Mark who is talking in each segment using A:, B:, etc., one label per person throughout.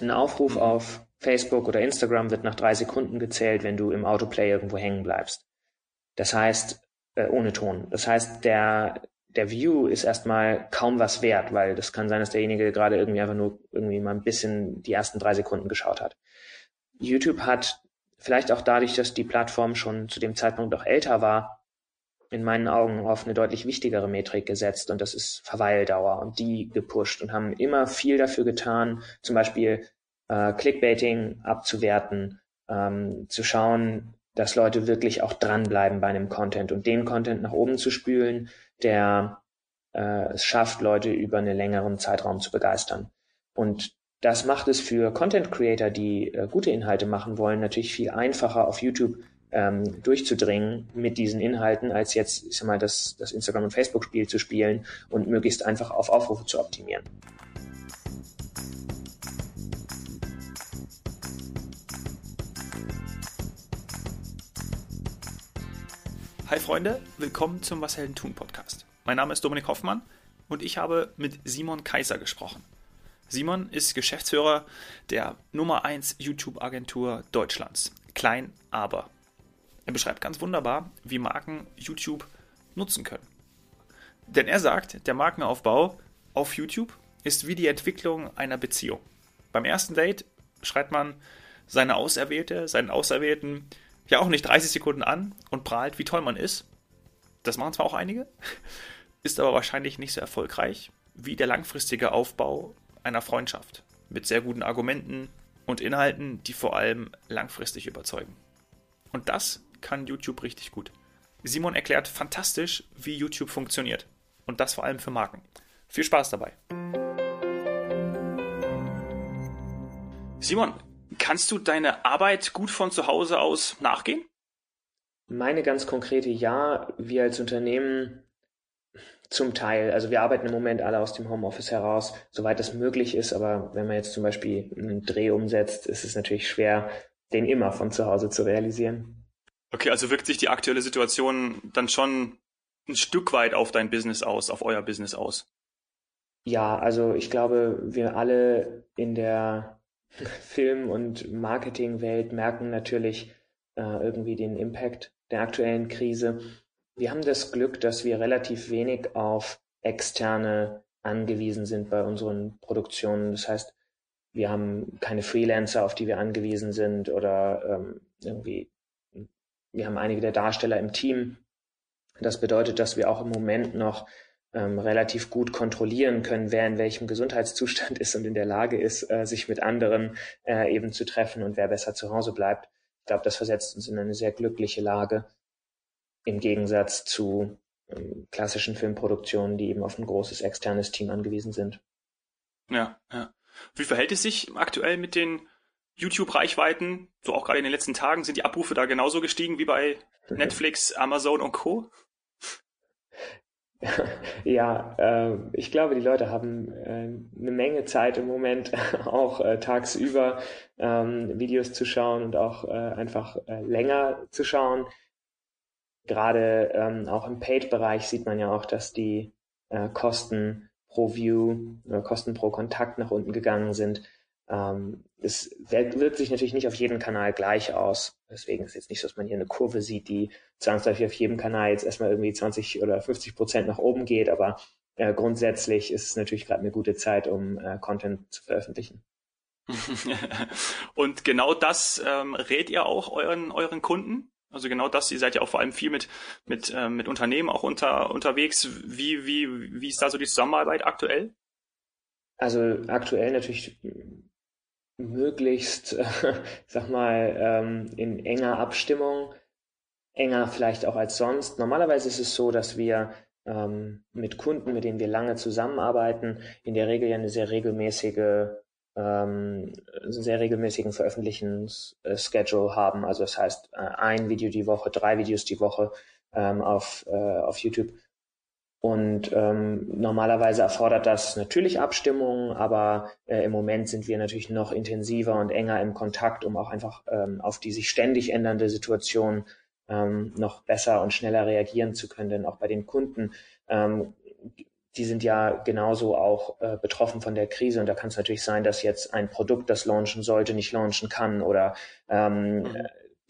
A: Ein Aufruf mhm. auf Facebook oder Instagram wird nach drei Sekunden gezählt, wenn du im Autoplay irgendwo hängen bleibst. Das heißt, äh, ohne Ton. Das heißt, der, der View ist erstmal kaum was wert, weil das kann sein, dass derjenige gerade irgendwie einfach nur irgendwie mal ein bisschen die ersten drei Sekunden geschaut hat. YouTube hat vielleicht auch dadurch, dass die Plattform schon zu dem Zeitpunkt auch älter war, in meinen Augen auf eine deutlich wichtigere Metrik gesetzt und das ist Verweildauer und die gepusht und haben immer viel dafür getan, zum Beispiel äh, Clickbaiting abzuwerten, ähm, zu schauen, dass Leute wirklich auch dranbleiben bei einem Content und den Content nach oben zu spülen, der äh, es schafft, Leute über einen längeren Zeitraum zu begeistern. Und das macht es für Content Creator, die äh, gute Inhalte machen wollen, natürlich viel einfacher auf YouTube ähm, durchzudringen mit diesen Inhalten, als jetzt, ich sag mal, das, das Instagram- und Facebook-Spiel zu spielen und möglichst einfach auf Aufrufe zu optimieren.
B: Hi Freunde, willkommen zum Was Helden tun Podcast. Mein Name ist Dominik Hoffmann und ich habe mit Simon Kaiser gesprochen. Simon ist Geschäftsführer der Nummer 1 YouTube-Agentur Deutschlands. Klein, aber. Er beschreibt ganz wunderbar, wie Marken YouTube nutzen können. Denn er sagt, der Markenaufbau auf YouTube ist wie die Entwicklung einer Beziehung. Beim ersten Date schreibt man seine Auserwählte, seinen Auserwählten ja auch nicht 30 Sekunden an und prahlt, wie toll man ist. Das machen zwar auch einige, ist aber wahrscheinlich nicht so erfolgreich wie der langfristige Aufbau einer Freundschaft mit sehr guten Argumenten und Inhalten, die vor allem langfristig überzeugen. Und das kann YouTube richtig gut. Simon erklärt fantastisch, wie YouTube funktioniert. Und das vor allem für Marken. Viel Spaß dabei. Simon, kannst du deine Arbeit gut von zu Hause aus nachgehen?
A: Meine ganz konkrete Ja. Wir als Unternehmen zum Teil. Also wir arbeiten im Moment alle aus dem Homeoffice heraus, soweit das möglich ist. Aber wenn man jetzt zum Beispiel einen Dreh umsetzt, ist es natürlich schwer, den immer von zu Hause zu realisieren.
B: Okay, also wirkt sich die aktuelle Situation dann schon ein Stück weit auf dein Business aus, auf euer Business aus?
A: Ja, also ich glaube, wir alle in der Film- und Marketingwelt merken natürlich äh, irgendwie den Impact der aktuellen Krise. Wir haben das Glück, dass wir relativ wenig auf externe angewiesen sind bei unseren Produktionen. Das heißt, wir haben keine Freelancer, auf die wir angewiesen sind oder ähm, irgendwie wir haben einige der Darsteller im Team. Das bedeutet, dass wir auch im Moment noch ähm, relativ gut kontrollieren können, wer in welchem Gesundheitszustand ist und in der Lage ist, äh, sich mit anderen äh, eben zu treffen und wer besser zu Hause bleibt. Ich glaube, das versetzt uns in eine sehr glückliche Lage im Gegensatz zu ähm, klassischen Filmproduktionen, die eben auf ein großes externes Team angewiesen sind.
B: Ja, ja. Wie verhält es sich aktuell mit den YouTube-Reichweiten, so auch gerade in den letzten Tagen, sind die Abrufe da genauso gestiegen wie bei Netflix, Amazon und Co.
A: Ja, äh, ich glaube, die Leute haben äh, eine Menge Zeit im Moment, auch äh, tagsüber ähm, Videos zu schauen und auch äh, einfach äh, länger zu schauen. Gerade ähm, auch im Paid-Bereich sieht man ja auch, dass die äh, Kosten pro View, Kosten pro Kontakt nach unten gegangen sind. Ähm, es wirkt sich natürlich nicht auf jeden Kanal gleich aus. Deswegen ist es jetzt nicht so, dass man hier eine Kurve sieht, die zwangsläufig auf jedem Kanal jetzt erstmal irgendwie 20 oder 50 Prozent nach oben geht, aber äh, grundsätzlich ist es natürlich gerade eine gute Zeit, um äh, Content zu veröffentlichen.
B: Und genau das ähm, rät ihr auch euren, euren Kunden? Also genau das, ihr seid ja auch vor allem viel mit, mit, äh, mit Unternehmen auch unter, unterwegs. Wie, wie, wie ist da so die Zusammenarbeit aktuell?
A: Also aktuell natürlich möglichst, äh, sag mal, ähm, in enger Abstimmung, enger vielleicht auch als sonst. Normalerweise ist es so, dass wir ähm, mit Kunden, mit denen wir lange zusammenarbeiten, in der Regel ja eine sehr regelmäßige ähm, sehr regelmäßigen Veröffentlichungsschedule haben. Also das heißt, äh, ein Video die Woche, drei Videos die Woche ähm, auf, äh, auf YouTube und ähm, normalerweise erfordert das natürlich Abstimmungen, aber äh, im Moment sind wir natürlich noch intensiver und enger im Kontakt, um auch einfach ähm, auf die sich ständig ändernde Situation ähm, noch besser und schneller reagieren zu können. Denn auch bei den Kunden ähm, die sind ja genauso auch äh, betroffen von der Krise. Und da kann es natürlich sein, dass jetzt ein Produkt, das launchen sollte, nicht launchen kann oder ähm, mhm.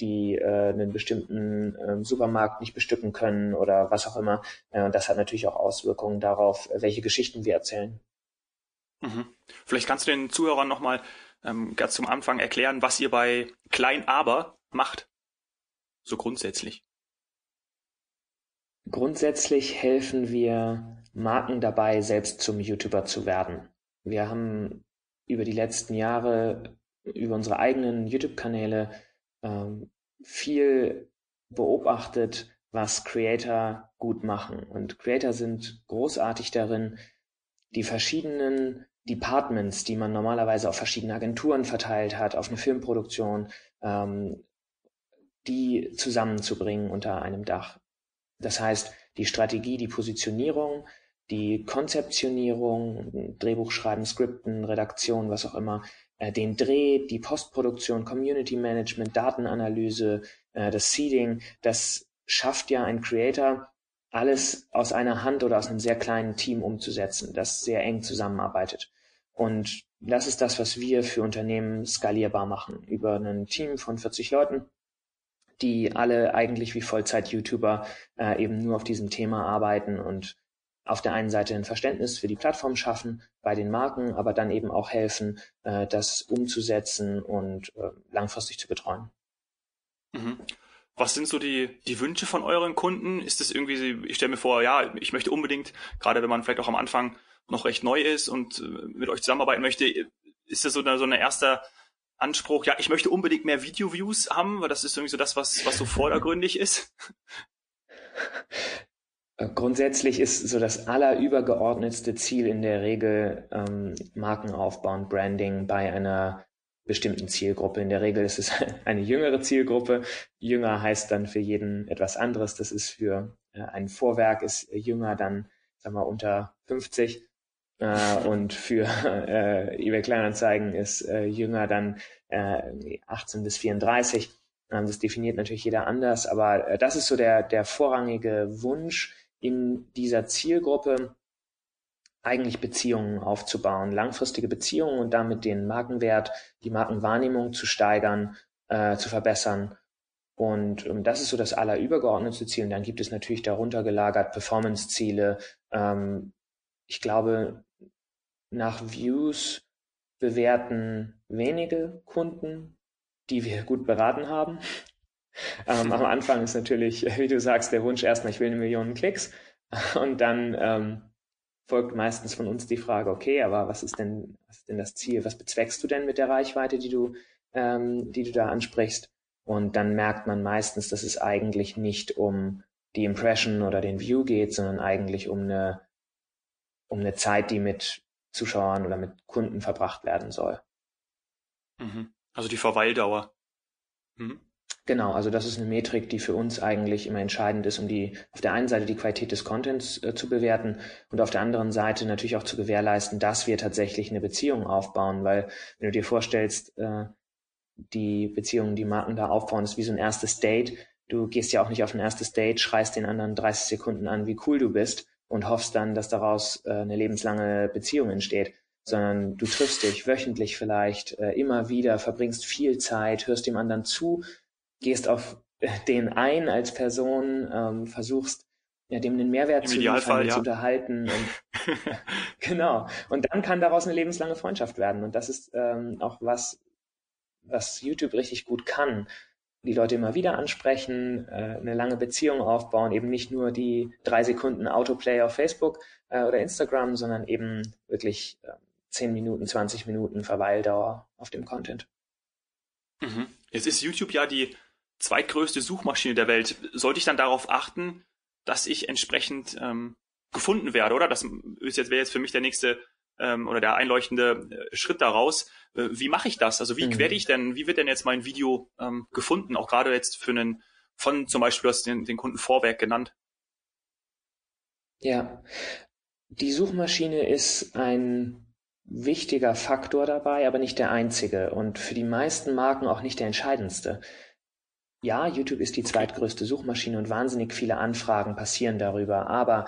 A: Die äh, einen bestimmten äh, Supermarkt nicht bestücken können oder was auch immer. Äh, und das hat natürlich auch Auswirkungen darauf, welche Geschichten wir erzählen.
B: Mhm. Vielleicht kannst du den Zuhörern nochmal ähm, ganz zum Anfang erklären, was ihr bei Klein Aber macht. So grundsätzlich.
A: Grundsätzlich helfen wir Marken dabei, selbst zum YouTuber zu werden. Wir haben über die letzten Jahre, über unsere eigenen YouTube-Kanäle ähm, viel beobachtet, was Creator gut machen. Und Creator sind großartig darin, die verschiedenen Departments, die man normalerweise auf verschiedene Agenturen verteilt hat, auf eine Filmproduktion, ähm, die zusammenzubringen unter einem Dach. Das heißt, die Strategie, die Positionierung, die Konzeptionierung, Drehbuch schreiben, Skripten, Redaktion, was auch immer, den Dreh, die Postproduktion, Community Management, Datenanalyse, äh, das Seeding, das schafft ja ein Creator, alles aus einer Hand oder aus einem sehr kleinen Team umzusetzen, das sehr eng zusammenarbeitet. Und das ist das, was wir für Unternehmen skalierbar machen. Über ein Team von 40 Leuten, die alle eigentlich wie Vollzeit-YouTuber äh, eben nur auf diesem Thema arbeiten und auf der einen Seite ein Verständnis für die Plattform schaffen bei den Marken, aber dann eben auch helfen, äh, das umzusetzen und äh, langfristig zu betreuen.
B: Mhm. Was sind so die, die Wünsche von euren Kunden? Ist das irgendwie, ich stelle mir vor, ja, ich möchte unbedingt, gerade wenn man vielleicht auch am Anfang noch recht neu ist und äh, mit euch zusammenarbeiten möchte, ist das so eine, so eine erster Anspruch, ja, ich möchte unbedingt mehr Video-Views haben, weil das ist irgendwie so das, was, was so vordergründig ist?
A: Äh, grundsätzlich ist so das allerübergeordnetste Ziel in der Regel ähm, Markenaufbau und Branding bei einer bestimmten Zielgruppe. In der Regel ist es eine jüngere Zielgruppe. Jünger heißt dann für jeden etwas anderes. Das ist für äh, ein Vorwerk ist jünger dann, sagen wir, unter 50. Äh, und für äh, eBay Kleinanzeigen ist äh, jünger dann äh, 18 bis 34. Ähm, das definiert natürlich jeder anders, aber äh, das ist so der, der vorrangige Wunsch in dieser Zielgruppe, eigentlich Beziehungen aufzubauen, langfristige Beziehungen und damit den Markenwert, die Markenwahrnehmung zu steigern, äh, zu verbessern. Und ähm, das ist so das allerübergeordnete Ziel. Und dann gibt es natürlich darunter gelagert Performance-Ziele. Ähm, ich glaube, nach Views bewerten wenige Kunden, die wir gut beraten haben. Ähm, am Anfang ist natürlich, wie du sagst, der Wunsch erstmal, ich will eine Million Klicks. Und dann ähm, folgt meistens von uns die Frage, okay, aber was ist denn, was ist denn das Ziel? Was bezweckst du denn mit der Reichweite, die du, ähm, die du da ansprichst? Und dann merkt man meistens, dass es eigentlich nicht um die Impression oder den View geht, sondern eigentlich um eine, um eine Zeit, die mit Zuschauern oder mit Kunden verbracht werden soll.
B: Mhm. Also die Verweildauer.
A: Mhm. Genau, also das ist eine Metrik, die für uns eigentlich immer entscheidend ist, um die auf der einen Seite die Qualität des Contents äh, zu bewerten und auf der anderen Seite natürlich auch zu gewährleisten, dass wir tatsächlich eine Beziehung aufbauen, weil wenn du dir vorstellst, äh, die Beziehung, die Marken da aufbauen, ist wie so ein erstes Date. Du gehst ja auch nicht auf ein erstes Date, schreist den anderen 30 Sekunden an, wie cool du bist und hoffst dann, dass daraus äh, eine lebenslange Beziehung entsteht, sondern du triffst dich wöchentlich vielleicht äh, immer wieder, verbringst viel Zeit, hörst dem anderen zu, gehst auf den ein als Person, ähm, versuchst ja, dem einen Mehrwert Im zu liefern, ja. zu unterhalten. Und, genau. Und dann kann daraus eine lebenslange Freundschaft werden. Und das ist ähm, auch was, was YouTube richtig gut kann die Leute immer wieder ansprechen, äh, eine lange Beziehung aufbauen, eben nicht nur die drei Sekunden Autoplay auf Facebook äh, oder Instagram, sondern eben wirklich äh, 10 Minuten, 20 Minuten Verweildauer auf dem Content.
B: Mhm. Jetzt ist YouTube ja die zweitgrößte Suchmaschine der Welt. Sollte ich dann darauf achten, dass ich entsprechend ähm, gefunden werde, oder? Das ist jetzt wäre jetzt für mich der nächste ähm, oder der einleuchtende äh, Schritt daraus. Äh, wie mache ich das? Also wie mhm. werde ich denn, wie wird denn jetzt mein Video ähm, gefunden? Auch gerade jetzt für einen, von zum Beispiel aus den, den Kunden Vorwerk genannt.
A: Ja, die Suchmaschine ist ein wichtiger Faktor dabei, aber nicht der einzige und für die meisten Marken auch nicht der entscheidendste. Ja, YouTube ist die zweitgrößte Suchmaschine und wahnsinnig viele Anfragen passieren darüber, aber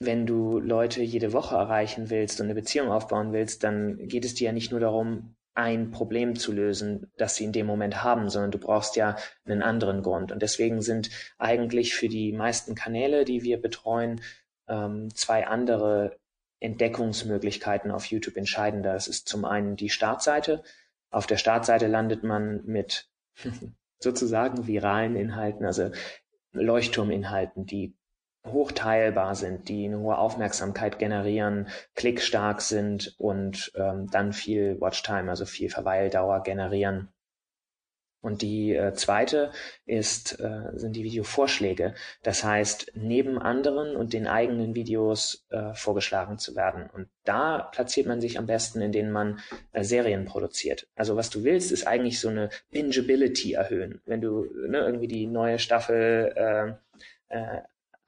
A: wenn du Leute jede Woche erreichen willst und eine Beziehung aufbauen willst, dann geht es dir ja nicht nur darum, ein Problem zu lösen, das sie in dem Moment haben, sondern du brauchst ja einen anderen Grund. Und deswegen sind eigentlich für die meisten Kanäle, die wir betreuen, ähm, zwei andere Entdeckungsmöglichkeiten auf YouTube entscheidender. Es ist zum einen die Startseite. Auf der Startseite landet man mit sozusagen viralen Inhalten, also Leuchtturminhalten, die hochteilbar sind, die eine hohe Aufmerksamkeit generieren, klickstark sind und ähm, dann viel Watchtime, also viel Verweildauer generieren. Und die äh, zweite ist, äh, sind die Videovorschläge. Das heißt, neben anderen und den eigenen Videos äh, vorgeschlagen zu werden. Und da platziert man sich am besten, indem man äh, Serien produziert. Also was du willst, ist eigentlich so eine Bingeability erhöhen. Wenn du ne, irgendwie die neue Staffel äh, äh,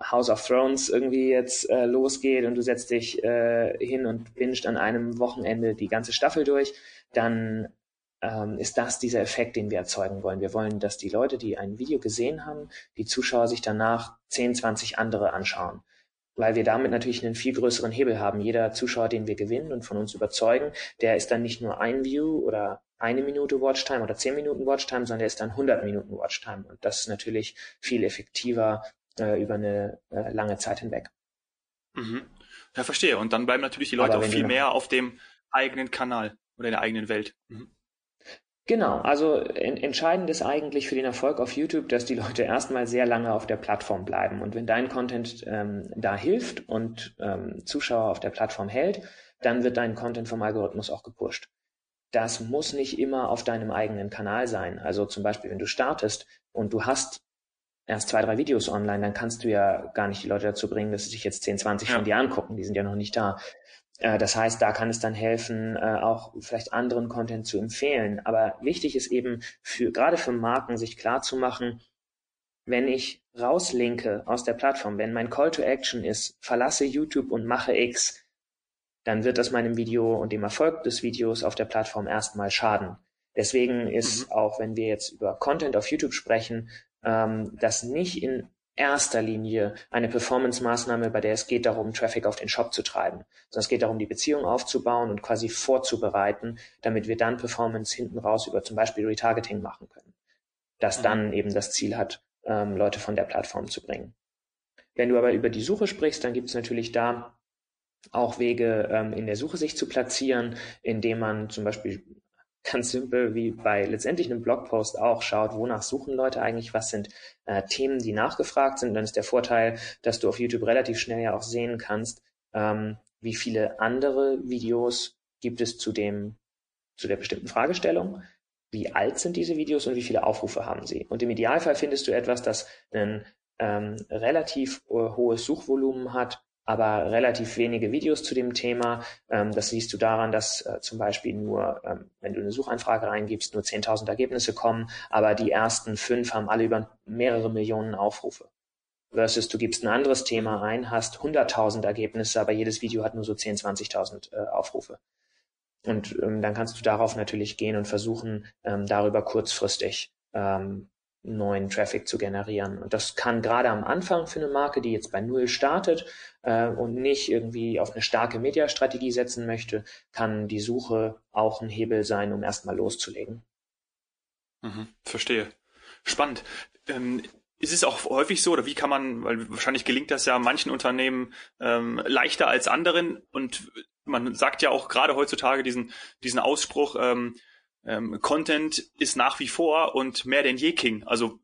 A: House of Thrones irgendwie jetzt äh, losgeht und du setzt dich äh, hin und bingst an einem Wochenende die ganze Staffel durch, dann ähm, ist das dieser Effekt, den wir erzeugen wollen. Wir wollen, dass die Leute, die ein Video gesehen haben, die Zuschauer sich danach 10, 20 andere anschauen. Weil wir damit natürlich einen viel größeren Hebel haben. Jeder Zuschauer, den wir gewinnen und von uns überzeugen, der ist dann nicht nur ein View oder eine Minute Watchtime oder zehn Minuten Watchtime, sondern der ist dann 100 Minuten Watchtime. Und das ist natürlich viel effektiver äh, über eine äh, lange Zeit hinweg.
B: Mhm. Ja, verstehe. Und dann bleiben natürlich die Leute auch viel mehr auf dem eigenen Kanal oder in der eigenen Welt. Mhm.
A: Genau, also en entscheidend ist eigentlich für den Erfolg auf YouTube, dass die Leute erstmal sehr lange auf der Plattform bleiben. Und wenn dein Content ähm, da hilft und ähm, Zuschauer auf der Plattform hält, dann wird dein Content vom Algorithmus auch gepusht. Das muss nicht immer auf deinem eigenen Kanal sein. Also zum Beispiel, wenn du startest und du hast erst zwei, drei Videos online, dann kannst du ja gar nicht die Leute dazu bringen, dass sie sich jetzt 10, 20 ja. von dir angucken. Die sind ja noch nicht da. Äh, das heißt, da kann es dann helfen, äh, auch vielleicht anderen Content zu empfehlen. Aber wichtig ist eben für, gerade für Marken, sich klar zu machen, wenn ich rauslinke aus der Plattform, wenn mein Call to Action ist, verlasse YouTube und mache X, dann wird das meinem Video und dem Erfolg des Videos auf der Plattform erstmal schaden. Deswegen ist mhm. auch, wenn wir jetzt über Content auf YouTube sprechen, ähm, das nicht in erster Linie eine Performance-Maßnahme, bei der es geht darum, Traffic auf den Shop zu treiben, sondern es geht darum, die Beziehung aufzubauen und quasi vorzubereiten, damit wir dann Performance hinten raus über zum Beispiel Retargeting machen können, das mhm. dann eben das Ziel hat, ähm, Leute von der Plattform zu bringen. Wenn du aber über die Suche sprichst, dann gibt es natürlich da auch Wege, ähm, in der Suche sich zu platzieren, indem man zum Beispiel ganz simpel wie bei letztendlich einem Blogpost auch schaut, wonach suchen Leute eigentlich, was sind äh, Themen, die nachgefragt sind. Dann ist der Vorteil, dass du auf YouTube relativ schnell ja auch sehen kannst, ähm, wie viele andere Videos gibt es zu dem, zu der bestimmten Fragestellung, wie alt sind diese Videos und wie viele Aufrufe haben sie. Und im Idealfall findest du etwas, das ein ähm, relativ äh, hohes Suchvolumen hat aber relativ wenige Videos zu dem Thema. Ähm, das siehst du daran, dass äh, zum Beispiel nur, ähm, wenn du eine Suchanfrage reingibst, nur 10.000 Ergebnisse kommen, aber die ersten fünf haben alle über mehrere Millionen Aufrufe. Versus du gibst ein anderes Thema ein, hast 100.000 Ergebnisse, aber jedes Video hat nur so 10.000, 20.000 äh, Aufrufe. Und ähm, dann kannst du darauf natürlich gehen und versuchen, ähm, darüber kurzfristig ähm, neuen Traffic zu generieren. Und das kann gerade am Anfang für eine Marke, die jetzt bei Null startet äh, und nicht irgendwie auf eine starke Mediastrategie setzen möchte, kann die Suche auch ein Hebel sein, um erstmal loszulegen.
B: Mhm, verstehe. Spannend. Ähm, ist es auch häufig so, oder wie kann man, weil wahrscheinlich gelingt das ja manchen Unternehmen ähm, leichter als anderen und man sagt ja auch gerade heutzutage diesen, diesen Ausspruch, ähm, ähm, Content ist nach wie vor und mehr denn je King. Also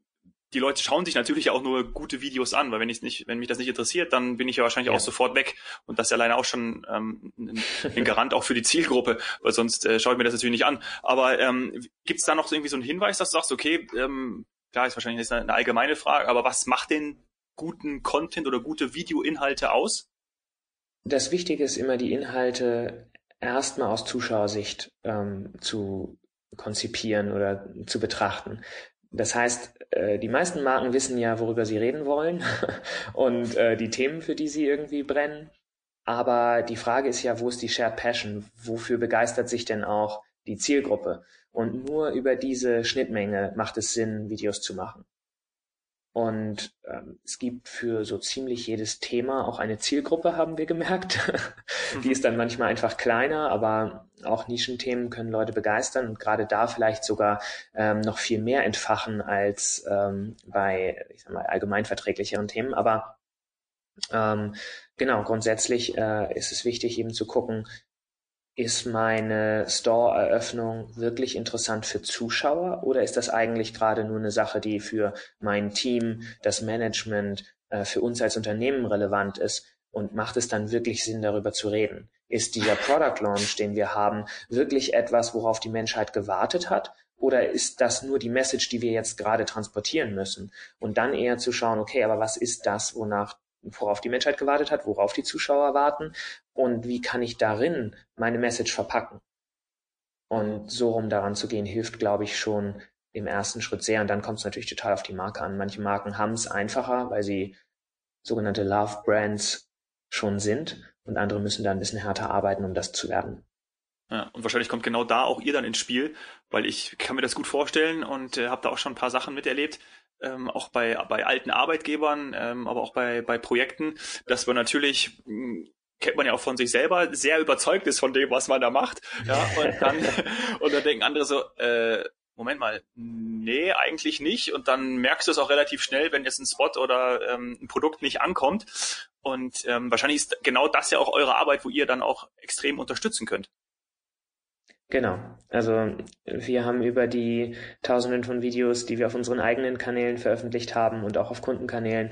B: die Leute schauen sich natürlich auch nur gute Videos an, weil wenn ich nicht, wenn mich das nicht interessiert, dann bin ich ja wahrscheinlich ja. auch sofort weg. Und das ist alleine auch schon ähm, ein, Garant auch für die Zielgruppe, weil sonst äh, schaue ich mir das natürlich nicht an. Aber ähm, gibt es da noch irgendwie so einen Hinweis, dass du sagst, okay, ähm, klar ist wahrscheinlich jetzt eine allgemeine Frage, aber was macht denn guten Content oder gute Videoinhalte aus?
A: Das Wichtige ist immer, die Inhalte erstmal aus Zuschauersicht ähm, zu konzipieren oder zu betrachten. Das heißt, äh, die meisten Marken wissen ja, worüber sie reden wollen und äh, die Themen, für die sie irgendwie brennen. Aber die Frage ist ja, wo ist die Shared Passion? Wofür begeistert sich denn auch die Zielgruppe? Und nur über diese Schnittmenge macht es Sinn, Videos zu machen. Und ähm, es gibt für so ziemlich jedes Thema auch eine Zielgruppe, haben wir gemerkt. Die ist dann manchmal einfach kleiner, aber auch Nischenthemen können Leute begeistern und gerade da vielleicht sogar ähm, noch viel mehr entfachen als ähm, bei, ich sag mal, allgemeinverträglicheren Themen. Aber ähm, genau, grundsätzlich äh, ist es wichtig, eben zu gucken, ist meine Store-Eröffnung wirklich interessant für Zuschauer oder ist das eigentlich gerade nur eine Sache, die für mein Team, das Management, äh, für uns als Unternehmen relevant ist und macht es dann wirklich Sinn, darüber zu reden? Ist dieser Product Launch, den wir haben, wirklich etwas, worauf die Menschheit gewartet hat? Oder ist das nur die Message, die wir jetzt gerade transportieren müssen? Und dann eher zu schauen, okay, aber was ist das, wonach worauf die Menschheit gewartet hat, worauf die Zuschauer warten und wie kann ich darin meine Message verpacken. Und so rum daran zu gehen, hilft, glaube ich, schon im ersten Schritt sehr. Und dann kommt es natürlich total auf die Marke an. Manche Marken haben es einfacher, weil sie sogenannte Love Brands schon sind und andere müssen da ein bisschen härter arbeiten, um das zu werden.
B: Ja, und wahrscheinlich kommt genau da auch ihr dann ins Spiel, weil ich kann mir das gut vorstellen und äh, habe da auch schon ein paar Sachen miterlebt ähm, auch bei, bei alten Arbeitgebern, ähm, aber auch bei, bei Projekten, dass man natürlich hm, kennt man ja auch von sich selber, sehr überzeugt ist von dem, was man da macht. Ja, und dann, und dann denken andere so, äh, Moment mal, nee, eigentlich nicht. Und dann merkst du es auch relativ schnell, wenn jetzt ein Spot oder ähm, ein Produkt nicht ankommt. Und ähm, wahrscheinlich ist genau das ja auch eure Arbeit, wo ihr dann auch extrem unterstützen könnt.
A: Genau. Also wir haben über die Tausenden von Videos, die wir auf unseren eigenen Kanälen veröffentlicht haben und auch auf Kundenkanälen,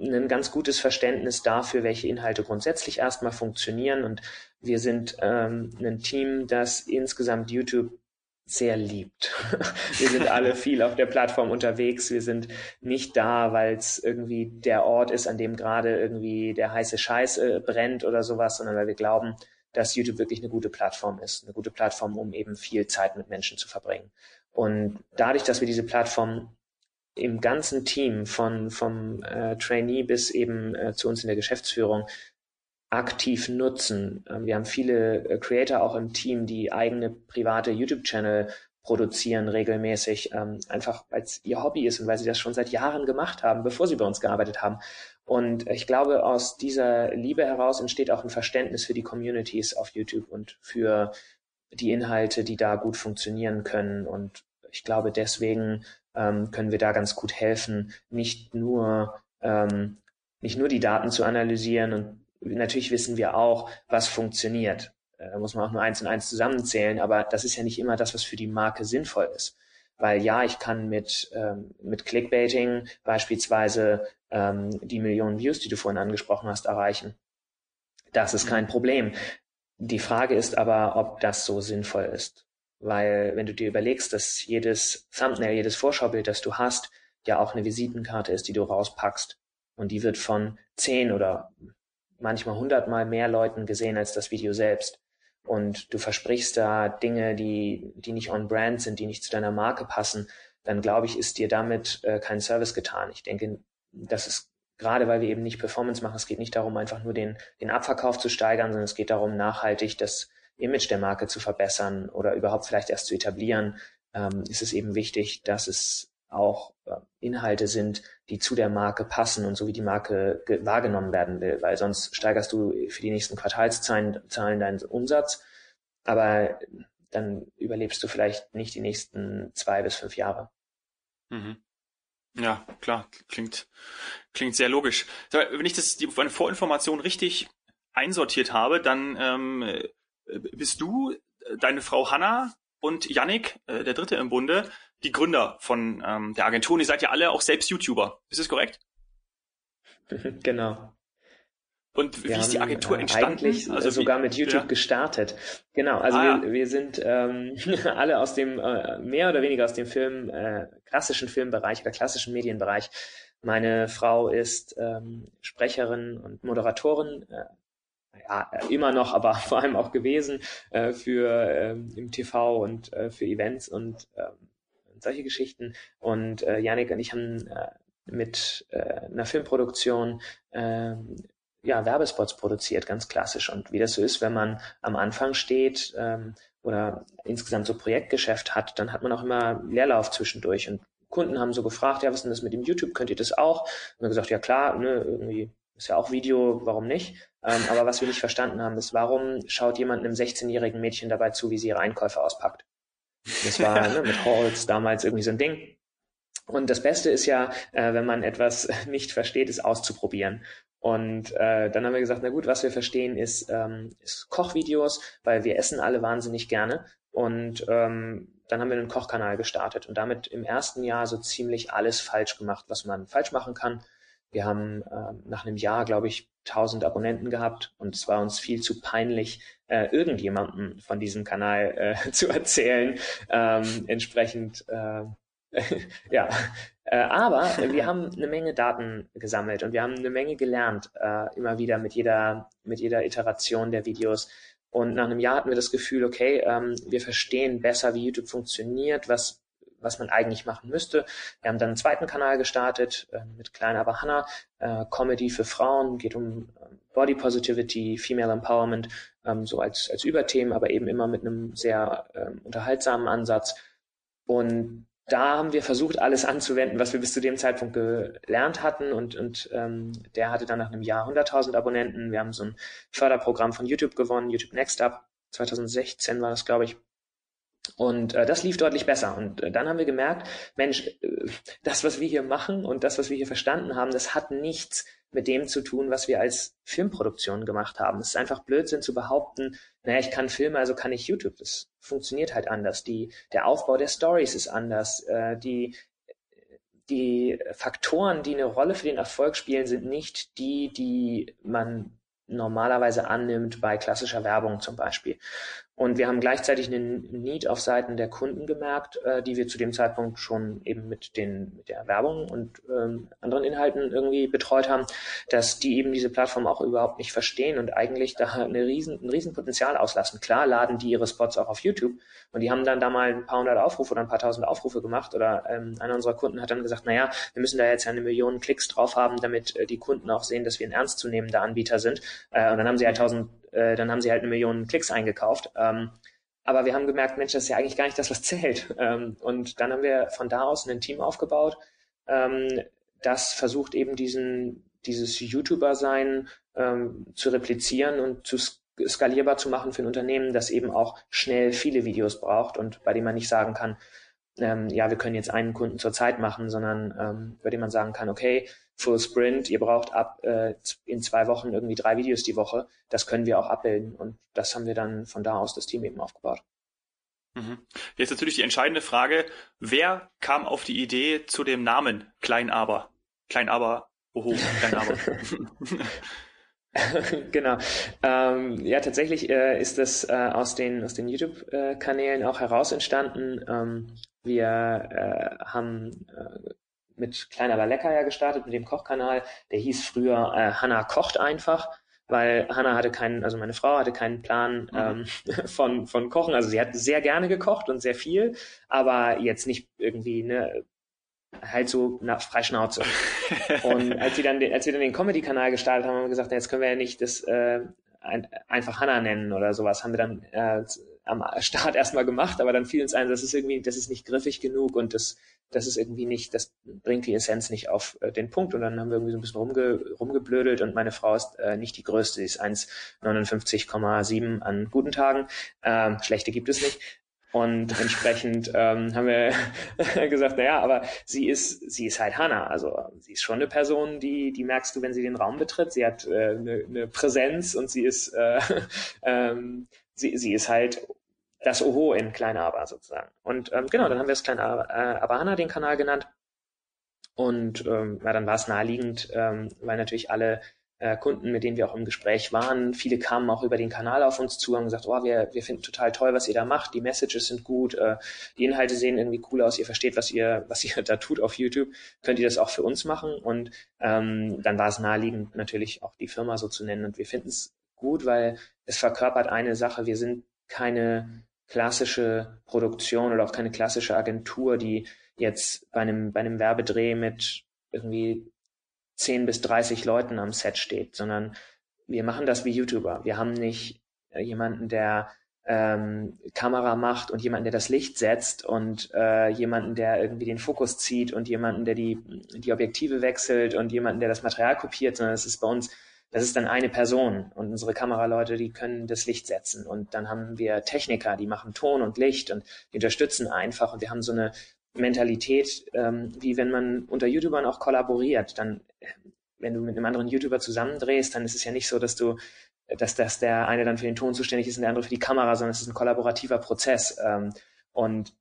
A: ein ganz gutes Verständnis dafür, welche Inhalte grundsätzlich erstmal funktionieren. Und wir sind ähm, ein Team, das insgesamt YouTube sehr liebt. wir sind alle viel auf der Plattform unterwegs. Wir sind nicht da, weil es irgendwie der Ort ist, an dem gerade irgendwie der heiße Scheiß äh, brennt oder sowas, sondern weil wir glauben, dass YouTube wirklich eine gute Plattform ist, eine gute Plattform, um eben viel Zeit mit Menschen zu verbringen. Und dadurch, dass wir diese Plattform im ganzen Team von vom äh, Trainee bis eben äh, zu uns in der Geschäftsführung aktiv nutzen. Ähm, wir haben viele äh, Creator auch im Team, die eigene private YouTube-Channel produzieren regelmäßig, ähm, einfach weil es ihr Hobby ist und weil sie das schon seit Jahren gemacht haben, bevor sie bei uns gearbeitet haben. Und ich glaube, aus dieser Liebe heraus entsteht auch ein Verständnis für die Communities auf YouTube und für die Inhalte, die da gut funktionieren können. Und ich glaube, deswegen ähm, können wir da ganz gut helfen, nicht nur ähm, nicht nur die Daten zu analysieren und natürlich wissen wir auch, was funktioniert. Äh, da muss man auch nur eins und eins zusammenzählen, aber das ist ja nicht immer das, was für die Marke sinnvoll ist. Weil ja, ich kann mit, ähm, mit Clickbaiting beispielsweise ähm, die Millionen Views, die du vorhin angesprochen hast, erreichen. Das ist kein Problem. Die Frage ist aber, ob das so sinnvoll ist. Weil wenn du dir überlegst, dass jedes Thumbnail, jedes Vorschaubild, das du hast, ja auch eine Visitenkarte ist, die du rauspackst. Und die wird von zehn oder manchmal hundertmal mehr Leuten gesehen als das Video selbst und du versprichst da Dinge, die, die nicht on brand sind, die nicht zu deiner Marke passen, dann glaube ich, ist dir damit äh, kein Service getan. Ich denke, das ist gerade, weil wir eben nicht Performance machen, es geht nicht darum, einfach nur den, den Abverkauf zu steigern, sondern es geht darum, nachhaltig das Image der Marke zu verbessern oder überhaupt vielleicht erst zu etablieren, ähm, ist es eben wichtig, dass es auch äh, Inhalte sind, die zu der Marke passen und so wie die Marke wahrgenommen werden will, weil sonst steigerst du für die nächsten Quartalszahlen Zahlen deinen Umsatz, aber dann überlebst du vielleicht nicht die nächsten zwei bis fünf Jahre.
B: Mhm. Ja, klar, klingt, klingt sehr logisch. Wenn ich das, die, meine Vorinformation richtig einsortiert habe, dann ähm, äh, bist du, deine Frau Hanna und Yannick, äh, der Dritte im Bunde, die Gründer von ähm, der Agentur. Und ihr seid ja alle auch selbst YouTuber. Ist das korrekt?
A: genau.
B: Und wie wir ist haben, die Agentur äh, entstanden?
A: Eigentlich also sogar wie, mit YouTube ja. gestartet. Genau, also ah, wir, wir sind ähm, alle aus dem, äh, mehr oder weniger aus dem Film, äh, klassischen Filmbereich oder klassischen Medienbereich. Meine Frau ist ähm, Sprecherin und Moderatorin, äh, ja, immer noch, aber vor allem auch gewesen äh, für ähm, im TV und äh, für Events und ähm, solche Geschichten. Und äh, Janik und ich haben äh, mit äh, einer Filmproduktion äh, ja, Werbespots produziert, ganz klassisch. Und wie das so ist, wenn man am Anfang steht ähm, oder insgesamt so Projektgeschäft hat, dann hat man auch immer Leerlauf zwischendurch. Und Kunden haben so gefragt, ja, was ist denn das mit dem YouTube? Könnt ihr das auch? Und wir gesagt, ja klar, ne, irgendwie ist ja auch Video, warum nicht? Ähm, aber was wir nicht verstanden haben, ist, warum schaut jemand einem 16-jährigen Mädchen dabei zu, wie sie ihre Einkäufe auspackt? Das war ne, mit Halls damals irgendwie so ein Ding. Und das Beste ist ja, äh, wenn man etwas nicht versteht, es auszuprobieren. Und äh, dann haben wir gesagt, na gut, was wir verstehen ist, ähm, ist Kochvideos, weil wir essen alle wahnsinnig gerne. Und ähm, dann haben wir einen Kochkanal gestartet und damit im ersten Jahr so ziemlich alles falsch gemacht, was man falsch machen kann. Wir haben äh, nach einem Jahr, glaube ich, 1000 Abonnenten gehabt und es war uns viel zu peinlich, äh, irgendjemandem von diesem Kanal äh, zu erzählen. Ähm, entsprechend, äh, ja. Äh, aber wir haben eine Menge Daten gesammelt und wir haben eine Menge gelernt, äh, immer wieder mit jeder, mit jeder Iteration der Videos. Und nach einem Jahr hatten wir das Gefühl, okay, ähm, wir verstehen besser, wie YouTube funktioniert, was was man eigentlich machen müsste. Wir haben dann einen zweiten Kanal gestartet äh, mit Klein aber Hannah, äh, Comedy für Frauen, geht um äh, Body Positivity, Female Empowerment, ähm, so als, als Überthemen, aber eben immer mit einem sehr ähm, unterhaltsamen Ansatz. Und da haben wir versucht, alles anzuwenden, was wir bis zu dem Zeitpunkt gelernt hatten. Und, und ähm, der hatte dann nach einem Jahr 100.000 Abonnenten. Wir haben so ein Förderprogramm von YouTube gewonnen, YouTube Next Up. 2016 war das, glaube ich. Und äh, das lief deutlich besser. Und äh, dann haben wir gemerkt, Mensch, äh, das, was wir hier machen und das, was wir hier verstanden haben, das hat nichts mit dem zu tun, was wir als Filmproduktion gemacht haben. Es ist einfach Blödsinn zu behaupten, naja, ich kann Filme, also kann ich YouTube. Das funktioniert halt anders. Die, der Aufbau der Stories ist anders. Äh, die, die Faktoren, die eine Rolle für den Erfolg spielen, sind nicht die, die man normalerweise annimmt bei klassischer Werbung zum Beispiel. Und wir haben gleichzeitig einen Need auf Seiten der Kunden gemerkt, äh, die wir zu dem Zeitpunkt schon eben mit den mit der Werbung und ähm, anderen Inhalten irgendwie betreut haben, dass die eben diese Plattform auch überhaupt nicht verstehen und eigentlich da eine riesen, ein riesen Potenzial auslassen. Klar laden die ihre Spots auch auf YouTube und die haben dann da mal ein paar hundert Aufrufe oder ein paar tausend Aufrufe gemacht oder ähm, einer unserer Kunden hat dann gesagt, naja, wir müssen da jetzt ja eine Million Klicks drauf haben, damit äh, die Kunden auch sehen, dass wir ein ernstzunehmender Anbieter sind. Äh, und dann haben sie halt tausend äh, dann haben sie halt eine Million Klicks eingekauft. Ähm, aber wir haben gemerkt, Mensch, das ist ja eigentlich gar nicht das, was zählt. Ähm, und dann haben wir von da aus ein Team aufgebaut, ähm, das versucht eben diesen, dieses YouTuber-Sein ähm, zu replizieren und zu skalierbar zu machen für ein Unternehmen, das eben auch schnell viele Videos braucht und bei dem man nicht sagen kann, ähm, ja, wir können jetzt einen Kunden zur Zeit machen, sondern ähm, bei dem man sagen kann, okay, Full Sprint, ihr braucht ab äh, in zwei Wochen irgendwie drei Videos die Woche. Das können wir auch abbilden und das haben wir dann von da aus das Team eben aufgebaut.
B: Mhm. Jetzt natürlich die entscheidende Frage, wer kam auf die Idee zu dem Namen Klein Aber? Klein Aber, oho, Klein Aber.
A: genau. Ähm, ja, tatsächlich äh, ist das äh, aus den, aus den YouTube-Kanälen auch heraus entstanden. Ähm, wir äh, haben äh, mit Klein aber lecker ja gestartet, mit dem Kochkanal. Der hieß früher äh, Hanna kocht einfach, weil Hanna hatte keinen, also meine Frau hatte keinen Plan mhm. ähm, von, von Kochen. Also sie hat sehr gerne gekocht und sehr viel, aber jetzt nicht irgendwie ne, halt so na, frei Schnauze. und als wir dann den, als wir dann den Comedy-Kanal gestartet haben, haben wir gesagt, na, jetzt können wir ja nicht das äh, ein, einfach Hanna nennen oder sowas. Haben wir dann äh, am Start erstmal gemacht, aber dann fiel uns ein, das ist irgendwie, das ist nicht griffig genug und das, das ist irgendwie nicht, das bringt die Essenz nicht auf äh, den Punkt. Und dann haben wir irgendwie so ein bisschen rumge, rumgeblödelt und meine Frau ist äh, nicht die größte, sie ist 1,59,7 an guten Tagen. Ähm, schlechte gibt es nicht. Und entsprechend ähm, haben wir gesagt, naja, aber sie ist, sie ist halt Hannah. Also sie ist schon eine Person, die, die merkst du, wenn sie den Raum betritt. Sie hat äh, eine, eine Präsenz und sie ist, äh, ähm, sie, sie ist halt das Oho in Kleine Aber sozusagen. Und ähm, genau, dann haben wir es Kleine Aber, äh, Abahana den Kanal genannt. Und ähm, ja, dann war es naheliegend, ähm, weil natürlich alle äh, Kunden, mit denen wir auch im Gespräch waren, viele kamen auch über den Kanal auf uns zu und gesagt, oh, wir, wir finden total toll, was ihr da macht, die Messages sind gut, äh, die Inhalte sehen irgendwie cool aus, ihr versteht, was ihr, was ihr da tut auf YouTube, könnt ihr das auch für uns machen? Und ähm, dann war es naheliegend, natürlich auch die Firma so zu nennen. Und wir finden es gut, weil es verkörpert eine Sache, wir sind keine klassische Produktion oder auch keine klassische Agentur, die jetzt bei einem, bei einem Werbedreh mit irgendwie 10 bis 30 Leuten am Set steht, sondern wir machen das wie YouTuber. Wir haben nicht äh, jemanden, der ähm, Kamera macht und jemanden, der das Licht setzt und äh, jemanden, der irgendwie den Fokus zieht und jemanden, der die, die Objektive wechselt und jemanden, der das Material kopiert, sondern es ist bei uns, das ist dann eine Person und unsere Kameraleute, die können das Licht setzen. Und dann haben wir Techniker, die machen Ton und Licht und die unterstützen einfach. Und wir haben so eine Mentalität, ähm, wie wenn man unter YouTubern auch kollaboriert, dann wenn du mit einem anderen YouTuber zusammendrehst, dann ist es ja nicht so, dass du dass, dass der eine dann für den Ton zuständig ist und der andere für die Kamera, sondern es ist ein kollaborativer Prozess. Ähm, und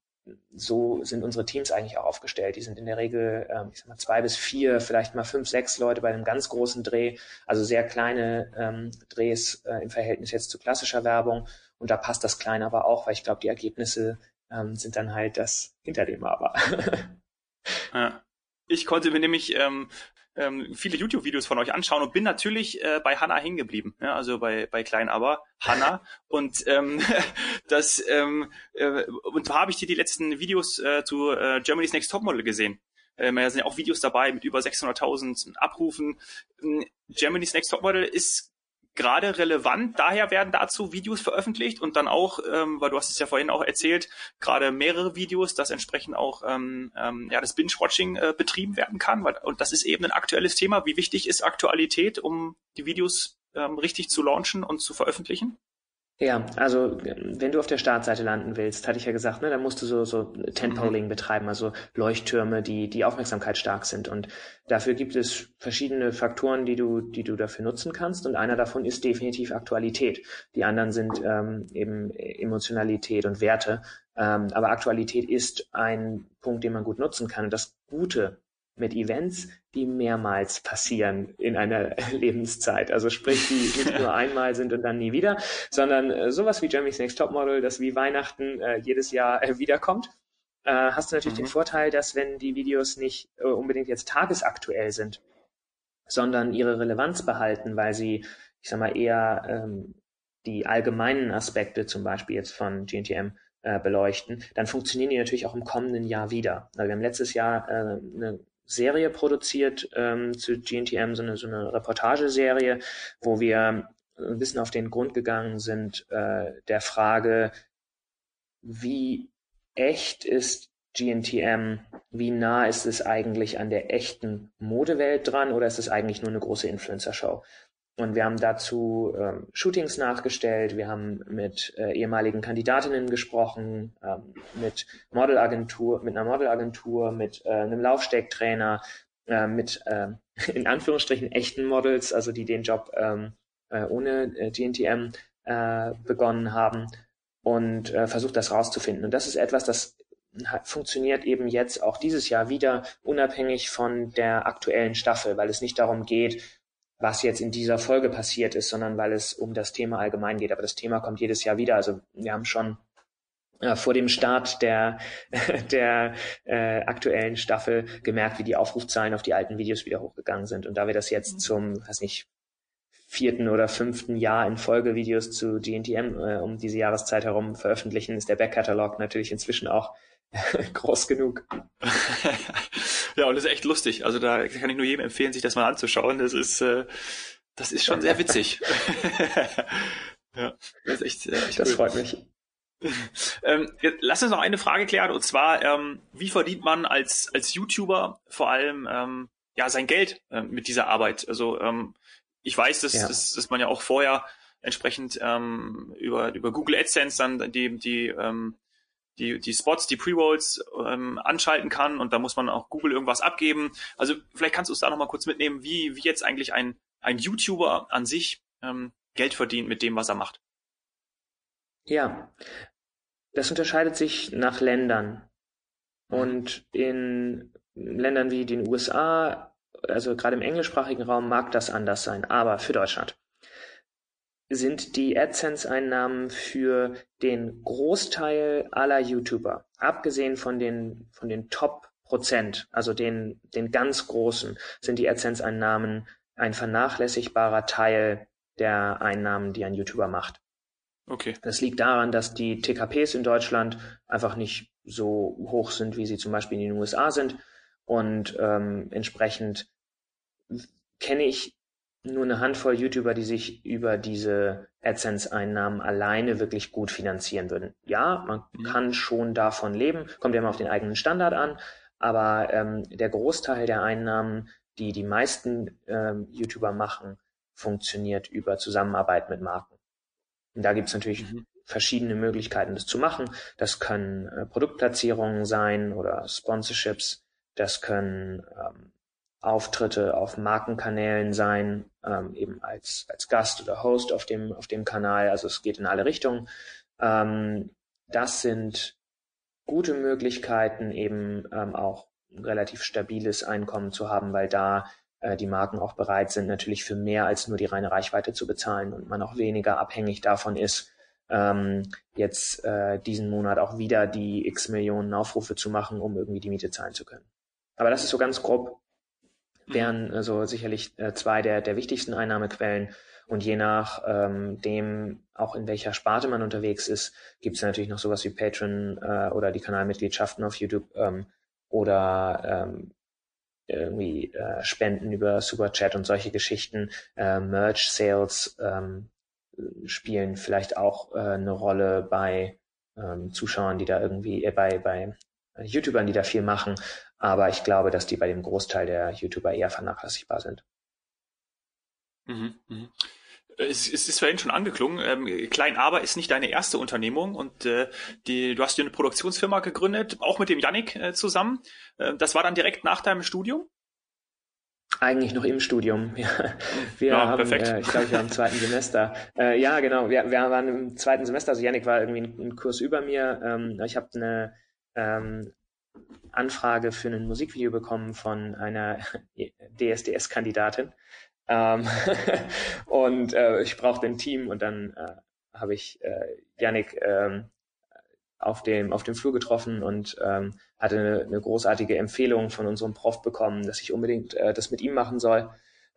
A: so sind unsere Teams eigentlich auch aufgestellt. Die sind in der Regel, ähm, ich sag mal, zwei bis vier, vielleicht mal fünf, sechs Leute bei einem ganz großen Dreh, also sehr kleine ähm, Drehs äh, im Verhältnis jetzt zu klassischer Werbung. Und da passt das Kleine aber auch, weil ich glaube, die Ergebnisse ähm, sind dann halt das hinter dem Aber.
B: ja. Ich konnte mir nämlich ähm, ähm, viele YouTube-Videos von euch anschauen und bin natürlich äh, bei Hanna hängen geblieben, ja, also bei, bei Klein Aber, Hanna. und ähm, das ähm, äh, und da habe ich dir die letzten Videos äh, zu äh, Germany's Next Topmodel gesehen. Ähm, da sind ja auch Videos dabei mit über 600.000 Abrufen. Ähm, Germany's Next Topmodel ist gerade relevant. Daher werden dazu Videos veröffentlicht und dann auch, ähm, weil du hast es ja vorhin auch erzählt, gerade mehrere Videos, dass entsprechend auch ähm, ähm, ja das Binge-Watching äh, betrieben werden kann. Weil, und das ist eben ein aktuelles Thema. Wie wichtig ist Aktualität, um die Videos ähm, richtig zu launchen und zu veröffentlichen?
A: Ja, also wenn du auf der Startseite landen willst, hatte ich ja gesagt, ne, dann musst du so, so Tentpoling mhm. betreiben, also Leuchttürme, die die Aufmerksamkeit stark sind. Und dafür gibt es verschiedene Faktoren, die du, die du dafür nutzen kannst. Und einer davon ist definitiv Aktualität. Die anderen sind ähm, eben Emotionalität und Werte. Ähm, aber Aktualität ist ein Punkt, den man gut nutzen kann. Und das Gute mit Events, die mehrmals passieren in einer Lebenszeit. Also sprich, die nicht nur einmal sind und dann nie wieder, sondern äh, sowas wie Jeremy's Next Topmodel, das wie Weihnachten äh, jedes Jahr äh, wiederkommt. Äh, hast du natürlich mhm. den Vorteil, dass wenn die Videos nicht äh, unbedingt jetzt tagesaktuell sind, sondern ihre Relevanz behalten, weil sie, ich sag mal, eher ähm, die allgemeinen Aspekte zum Beispiel jetzt von GNTM äh, beleuchten, dann funktionieren die natürlich auch im kommenden Jahr wieder. Also wir haben letztes Jahr eine Serie produziert ähm, zu GNTM, so eine, so eine Reportageserie, wo wir ein bisschen auf den Grund gegangen sind äh, der Frage, wie echt ist GNTM, wie nah ist es eigentlich an der echten Modewelt dran oder ist es eigentlich nur eine große Influencer-Show? Und wir haben dazu ähm, Shootings nachgestellt, wir haben mit äh, ehemaligen Kandidatinnen gesprochen, ähm, mit Modelagentur, mit einer Modelagentur, mit äh, einem Laufstecktrainer, äh, mit äh, in Anführungsstrichen echten Models, also die den Job ähm, äh, ohne äh, GNTM äh, begonnen haben und äh, versucht das rauszufinden. Und das ist etwas, das funktioniert eben jetzt auch dieses Jahr wieder unabhängig von der aktuellen Staffel, weil es nicht darum geht, was jetzt in dieser Folge passiert ist, sondern weil es um das Thema allgemein geht. Aber das Thema kommt jedes Jahr wieder. Also wir haben schon äh, vor dem Start der, der äh, aktuellen Staffel gemerkt, wie die Aufrufzahlen auf die alten Videos wieder hochgegangen sind. Und da wir das jetzt mhm. zum, weiß nicht, vierten oder fünften Jahr in Folge Videos zu GNTM äh, um diese Jahreszeit herum veröffentlichen, ist der Backkatalog natürlich inzwischen auch groß genug.
B: ja, und das ist echt lustig. Also da kann ich nur jedem empfehlen, sich das mal anzuschauen. Das ist, äh, das ist schon sehr witzig.
A: ja, das ist echt, äh, echt Das cool. freut mich.
B: ähm, lass uns noch eine Frage klären und zwar, ähm, wie verdient man als, als YouTuber vor allem ähm, ja sein Geld äh, mit dieser Arbeit? Also ähm, ich weiß, dass, ja. dass, dass man ja auch vorher entsprechend ähm, über, über Google AdSense dann die, die ähm, die, die Spots, die Pre-Rolls ähm, anschalten kann und da muss man auch Google irgendwas abgeben. Also vielleicht kannst du uns da nochmal kurz mitnehmen, wie, wie jetzt eigentlich ein, ein YouTuber an sich ähm, Geld verdient mit dem, was er macht.
A: Ja, das unterscheidet sich nach Ländern. Und in Ländern wie den USA, also gerade im englischsprachigen Raum, mag das anders sein, aber für Deutschland sind die AdSense-Einnahmen für den Großteil aller YouTuber, abgesehen von den, von den Top Prozent, also den, den ganz großen, sind die AdSense-Einnahmen ein vernachlässigbarer Teil der Einnahmen, die ein YouTuber macht. Okay. Das liegt daran, dass die TKPs in Deutschland einfach nicht so hoch sind, wie sie zum Beispiel in den USA sind. Und ähm, entsprechend kenne ich nur eine Handvoll YouTuber, die sich über diese AdSense-Einnahmen alleine wirklich gut finanzieren würden. Ja, man mhm. kann schon davon leben, kommt ja immer auf den eigenen Standard an, aber ähm, der Großteil der Einnahmen, die die meisten ähm, YouTuber machen, funktioniert über Zusammenarbeit mit Marken. Und da gibt es natürlich mhm. verschiedene Möglichkeiten, das zu machen. Das können äh, Produktplatzierungen sein oder Sponsorships. Das können ähm, Auftritte auf Markenkanälen sein, ähm, eben als, als Gast oder Host auf dem, auf dem Kanal. Also es geht in alle Richtungen. Ähm, das sind gute Möglichkeiten, eben ähm, auch ein relativ stabiles Einkommen zu haben, weil da äh, die Marken auch bereit sind, natürlich für mehr als nur die reine Reichweite zu bezahlen und man auch weniger abhängig davon ist, ähm, jetzt äh, diesen Monat auch wieder die x Millionen Aufrufe zu machen, um irgendwie die Miete zahlen zu können. Aber das ist so ganz grob Mhm. wären also sicherlich äh, zwei der, der wichtigsten Einnahmequellen. Und je nach ähm, dem, auch in welcher Sparte man unterwegs ist, gibt es natürlich noch sowas wie Patreon äh, oder die Kanalmitgliedschaften auf YouTube ähm, oder ähm, irgendwie äh, Spenden über Superchat und solche Geschichten. Äh, Merch-Sales ähm, spielen vielleicht auch äh, eine Rolle bei ähm, Zuschauern, die da irgendwie, äh, bei, bei YouTubern, die da viel machen. Aber ich glaube, dass die bei dem Großteil der YouTuber eher vernachlässigbar sind.
B: Mhm, mh. Es, es ist vorhin schon angeklungen, ähm, Klein Aber ist nicht deine erste Unternehmung und äh, die, du hast dir eine Produktionsfirma gegründet, auch mit dem Yannick äh, zusammen. Äh, das war dann direkt nach deinem Studium?
A: Eigentlich noch im Studium. Ja, wir ja, haben, äh, ich glaube, ich war im zweiten Semester. Äh, ja, genau. Wir, wir waren im zweiten Semester. Also Yannick war irgendwie ein, Kurs über mir. Ähm, ich habe eine ähm, Anfrage für ein Musikvideo bekommen von einer DSDS-Kandidatin. Ähm, und äh, ich brauchte ein Team und dann äh, habe ich äh, Yannick ähm, auf dem, auf dem Flur getroffen und ähm, hatte eine, eine großartige Empfehlung von unserem Prof bekommen, dass ich unbedingt äh, das mit ihm machen soll.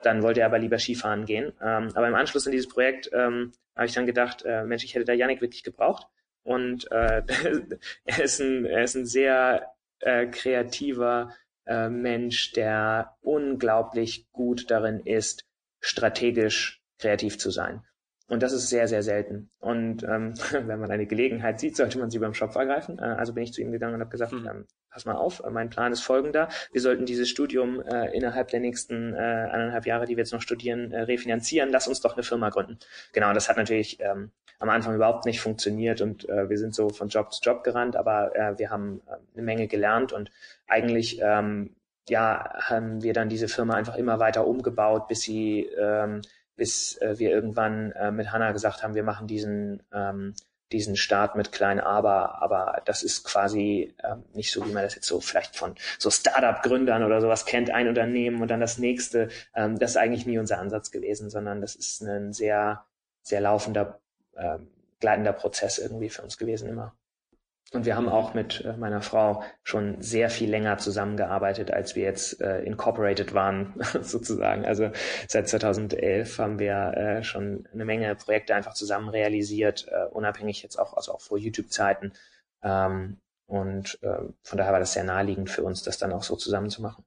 A: Dann wollte er aber lieber Skifahren gehen. Ähm, aber im Anschluss an dieses Projekt ähm, habe ich dann gedacht, äh, Mensch, ich hätte da Yannick wirklich gebraucht. Und äh, er, ist ein, er ist ein sehr äh, kreativer äh, Mensch, der unglaublich gut darin ist, strategisch kreativ zu sein. Und das ist sehr, sehr selten. Und ähm, wenn man eine Gelegenheit sieht, sollte man sie beim Shop ergreifen. Äh, also bin ich zu ihm gegangen und habe gesagt, mhm. ähm, pass mal auf, mein Plan ist folgender. Wir sollten dieses Studium äh, innerhalb der nächsten äh, eineinhalb Jahre, die wir jetzt noch studieren, äh, refinanzieren. Lass uns doch eine Firma gründen. Genau, das hat natürlich ähm, am Anfang überhaupt nicht funktioniert und äh, wir sind so von Job zu Job gerannt, aber äh, wir haben äh, eine Menge gelernt und eigentlich ähm, ja, haben wir dann diese Firma einfach immer weiter umgebaut, bis sie ähm, bis äh, wir irgendwann äh, mit Hanna gesagt haben, wir machen diesen ähm, diesen Start mit klein aber, aber das ist quasi ähm, nicht so, wie man das jetzt so vielleicht von so Startup-Gründern oder sowas kennt, ein Unternehmen und dann das nächste. Ähm, das ist eigentlich nie unser Ansatz gewesen, sondern das ist ein sehr, sehr laufender, ähm, gleitender Prozess irgendwie für uns gewesen immer. Und wir haben auch mit äh, meiner Frau schon sehr viel länger zusammengearbeitet, als wir jetzt äh, incorporated waren, sozusagen. Also seit 2011 haben wir äh, schon eine Menge Projekte einfach zusammen realisiert, äh, unabhängig jetzt auch, also auch vor YouTube-Zeiten. Ähm, und äh, von daher war das sehr naheliegend für uns, das dann auch so zusammen zu machen.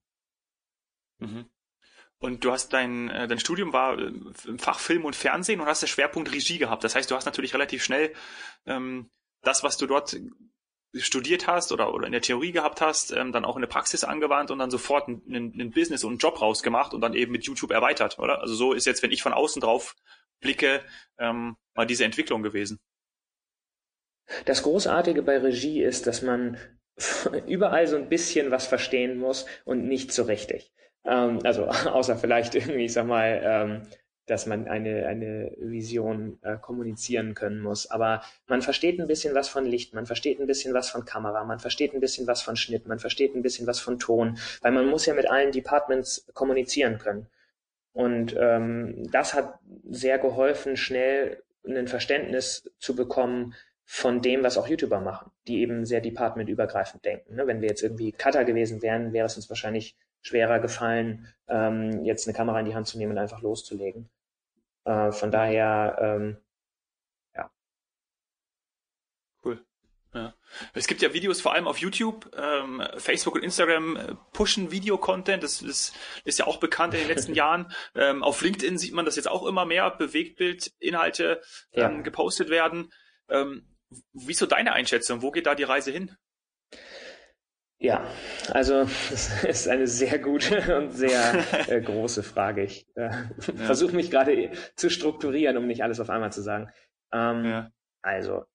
B: Mhm. Und du hast dein, äh, dein Studium war äh, im Fach Film und Fernsehen und hast den Schwerpunkt Regie gehabt. Das heißt, du hast natürlich relativ schnell ähm, das, was du dort studiert hast oder, oder in der Theorie gehabt hast, ähm, dann auch in der Praxis angewandt und dann sofort ein, ein Business und einen Job rausgemacht und dann eben mit YouTube erweitert, oder? Also so ist jetzt, wenn ich von außen drauf blicke, ähm, mal diese Entwicklung gewesen.
A: Das Großartige bei Regie ist, dass man überall so ein bisschen was verstehen muss und nicht so richtig. Ähm, also außer vielleicht irgendwie, ich sag mal, ähm, dass man eine, eine Vision äh, kommunizieren können muss. Aber man versteht ein bisschen was von Licht, man versteht ein bisschen was von Kamera, man versteht ein bisschen was von Schnitt, man versteht ein bisschen was von Ton, weil man muss ja mit allen Departments kommunizieren können. Und ähm, das hat sehr geholfen, schnell ein Verständnis zu bekommen von dem, was auch YouTuber machen, die eben sehr departmentübergreifend denken. Ne? Wenn wir jetzt irgendwie Cutter gewesen wären, wäre es uns wahrscheinlich schwerer gefallen, ähm, jetzt eine Kamera in die Hand zu nehmen und einfach loszulegen. Äh, von daher, ähm, ja.
B: Cool. Ja. Es gibt ja Videos vor allem auf YouTube, ähm, Facebook und Instagram äh, pushen Videocontent. Das, das ist ja auch bekannt in den letzten Jahren. Ähm, auf LinkedIn sieht man, dass jetzt auch immer mehr Bewegtbildinhalte ähm, ja. gepostet werden. Ähm, wieso deine Einschätzung? Wo geht da die Reise hin?
A: Ja, also das ist eine sehr gute und sehr äh, große Frage. Ich äh, ja. versuche mich gerade zu strukturieren, um nicht alles auf einmal zu sagen. Ähm, ja. Also,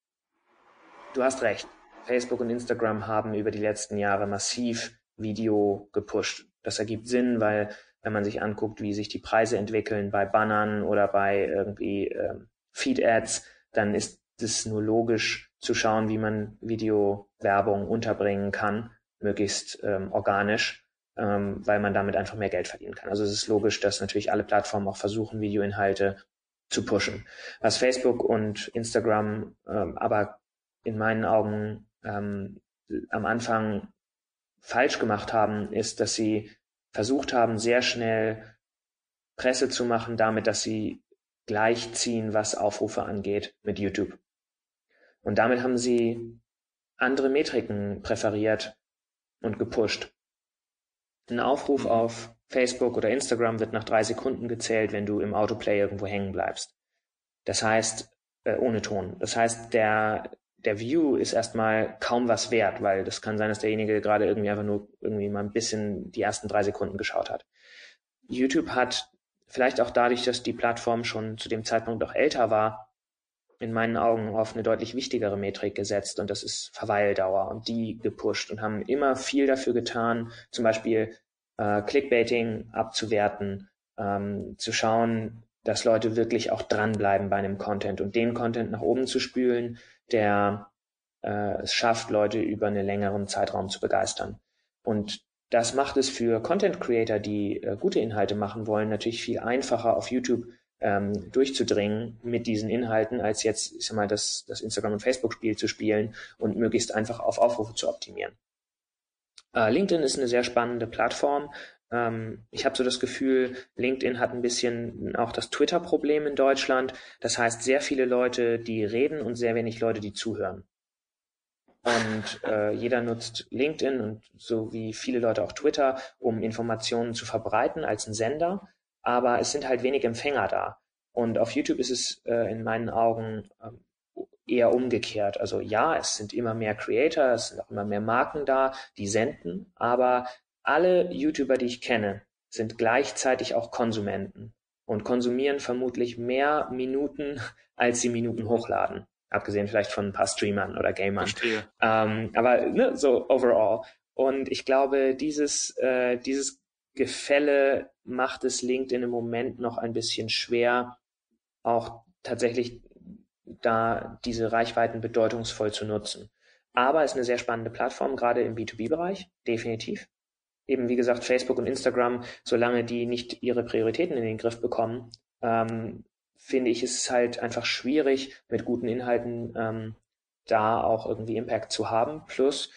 A: du hast recht. Facebook und Instagram haben über die letzten Jahre massiv Video gepusht. Das ergibt Sinn, weil wenn man sich anguckt, wie sich die Preise entwickeln bei Bannern oder bei irgendwie ähm, Feed-Ads, dann ist es nur logisch zu schauen, wie man Videowerbung unterbringen kann möglichst ähm, organisch, ähm, weil man damit einfach mehr Geld verdienen kann. Also es ist logisch, dass natürlich alle Plattformen auch versuchen, Videoinhalte zu pushen. Was Facebook und Instagram ähm, aber in meinen Augen ähm, am Anfang falsch gemacht haben, ist, dass sie versucht haben, sehr schnell Presse zu machen, damit, dass sie gleichziehen, was Aufrufe angeht mit YouTube. Und damit haben sie andere Metriken präferiert, und gepusht. Ein Aufruf auf Facebook oder Instagram wird nach drei Sekunden gezählt, wenn du im Autoplay irgendwo hängen bleibst. Das heißt, äh, ohne Ton. Das heißt, der, der View ist erstmal kaum was wert, weil das kann sein, dass derjenige gerade irgendwie einfach nur irgendwie mal ein bisschen die ersten drei Sekunden geschaut hat. YouTube hat vielleicht auch dadurch, dass die Plattform schon zu dem Zeitpunkt auch älter war, in meinen Augen auf eine deutlich wichtigere Metrik gesetzt und das ist Verweildauer und die gepusht und haben immer viel dafür getan, zum Beispiel äh, Clickbaiting abzuwerten, ähm, zu schauen, dass Leute wirklich auch dranbleiben bei einem Content und den Content nach oben zu spülen, der äh, es schafft, Leute über einen längeren Zeitraum zu begeistern. Und das macht es für Content Creator, die äh, gute Inhalte machen wollen, natürlich viel einfacher auf YouTube ähm, durchzudringen mit diesen Inhalten, als jetzt, ich sag mal, das, das Instagram- und Facebook-Spiel zu spielen und möglichst einfach auf Aufrufe zu optimieren. Äh, LinkedIn ist eine sehr spannende Plattform. Ähm, ich habe so das Gefühl, LinkedIn hat ein bisschen auch das Twitter-Problem in Deutschland. Das heißt, sehr viele Leute, die reden und sehr wenig Leute, die zuhören. Und äh, jeder nutzt LinkedIn und so wie viele Leute auch Twitter, um Informationen zu verbreiten als ein Sender aber es sind halt wenig Empfänger da. Und auf YouTube ist es äh, in meinen Augen ähm, eher umgekehrt. Also ja, es sind immer mehr Creator, es sind auch immer mehr Marken da, die senden, aber alle YouTuber, die ich kenne, sind gleichzeitig auch Konsumenten und konsumieren vermutlich mehr Minuten, als sie Minuten hochladen. Abgesehen vielleicht von ein paar Streamern oder Gamern. Ähm, aber ne, so overall. Und ich glaube, dieses, äh, dieses Gefälle macht es LinkedIn im Moment noch ein bisschen schwer, auch tatsächlich da diese Reichweiten bedeutungsvoll zu nutzen. Aber es ist eine sehr spannende Plattform, gerade im B2B-Bereich, definitiv. Eben wie gesagt, Facebook und Instagram, solange die nicht ihre Prioritäten in den Griff bekommen, ähm, finde ich, es halt einfach schwierig, mit guten Inhalten ähm, da auch irgendwie Impact zu haben. Plus,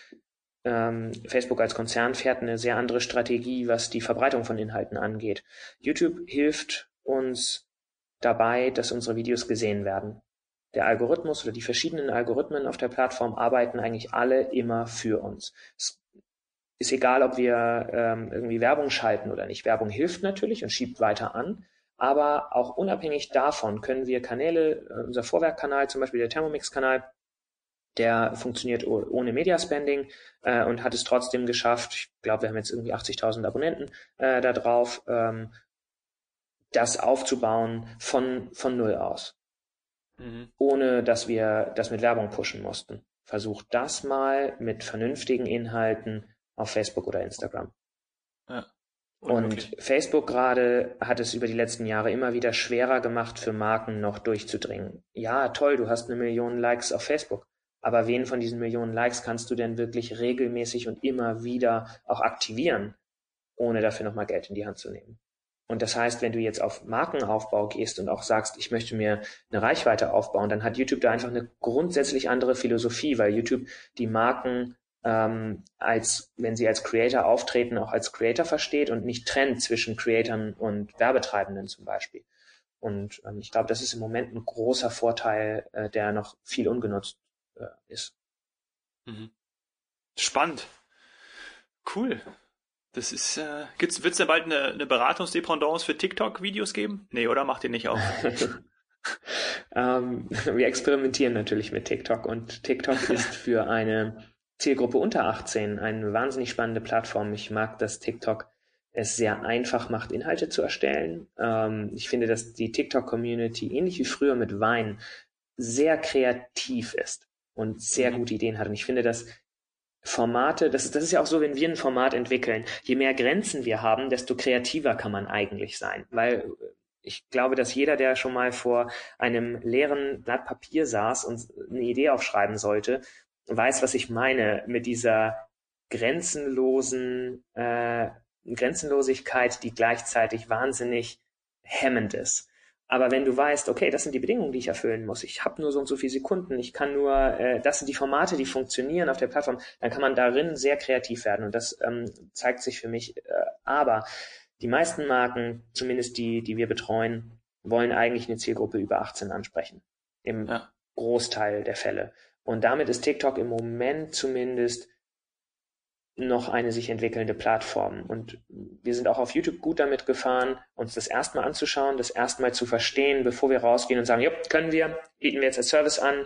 A: Facebook als Konzern fährt eine sehr andere Strategie, was die Verbreitung von Inhalten angeht. YouTube hilft uns dabei, dass unsere Videos gesehen werden. Der Algorithmus oder die verschiedenen Algorithmen auf der Plattform arbeiten eigentlich alle immer für uns. Es ist egal, ob wir ähm, irgendwie Werbung schalten oder nicht. Werbung hilft natürlich und schiebt weiter an. Aber auch unabhängig davon können wir Kanäle, äh, unser Vorwerkkanal, zum Beispiel der Thermomix-Kanal, der funktioniert ohne Media Spending äh, und hat es trotzdem geschafft, ich glaube, wir haben jetzt irgendwie 80.000 Abonnenten äh, da drauf, ähm, das aufzubauen von, von null aus. Mhm. Ohne dass wir das mit Werbung pushen mussten. Versucht das mal mit vernünftigen Inhalten auf Facebook oder Instagram. Ja. Und. Facebook gerade hat es über die letzten Jahre immer wieder schwerer gemacht, für Marken noch durchzudringen. Ja, toll, du hast eine Million Likes auf Facebook. Aber wen von diesen Millionen Likes kannst du denn wirklich regelmäßig und immer wieder auch aktivieren, ohne dafür nochmal Geld in die Hand zu nehmen? Und das heißt, wenn du jetzt auf Markenaufbau gehst und auch sagst, ich möchte mir eine Reichweite aufbauen, dann hat YouTube da einfach eine grundsätzlich andere Philosophie, weil YouTube die Marken ähm, als, wenn sie als Creator auftreten, auch als Creator versteht und nicht trennt zwischen Creatoren und Werbetreibenden zum Beispiel. Und ähm, ich glaube, das ist im Moment ein großer Vorteil, äh, der noch viel ungenutzt äh, ist.
B: Mhm. Spannend. Cool. Das ist, äh, gibt's, wird's denn bald eine, eine Beratungsdependance für TikTok-Videos geben? Nee, oder macht ihr nicht auch?
A: ähm, wir experimentieren natürlich mit TikTok und TikTok ist für eine Zielgruppe unter 18 eine wahnsinnig spannende Plattform. Ich mag, dass TikTok es sehr einfach macht, Inhalte zu erstellen. Ähm, ich finde, dass die TikTok-Community ähnlich wie früher mit Wein sehr kreativ ist und sehr gute Ideen hat. Und ich finde, dass Formate, das, das ist ja auch so, wenn wir ein Format entwickeln, je mehr Grenzen wir haben, desto kreativer kann man eigentlich sein. Weil ich glaube, dass jeder, der schon mal vor einem leeren Blatt Papier saß und eine Idee aufschreiben sollte, weiß, was ich meine mit dieser grenzenlosen äh, Grenzenlosigkeit, die gleichzeitig wahnsinnig hemmend ist. Aber wenn du weißt, okay, das sind die Bedingungen, die ich erfüllen muss, ich habe nur so und so viele Sekunden, ich kann nur, äh, das sind die Formate, die funktionieren auf der Plattform, dann kann man darin sehr kreativ werden und das ähm, zeigt sich für mich. Äh, aber die meisten Marken, zumindest die, die wir betreuen, wollen eigentlich eine Zielgruppe über 18 ansprechen. Im ja. Großteil der Fälle. Und damit ist TikTok im Moment zumindest noch eine sich entwickelnde Plattform. Und wir sind auch auf YouTube gut damit gefahren, uns das erstmal anzuschauen, das erstmal zu verstehen, bevor wir rausgehen und sagen, ja, können wir, bieten wir jetzt als Service an.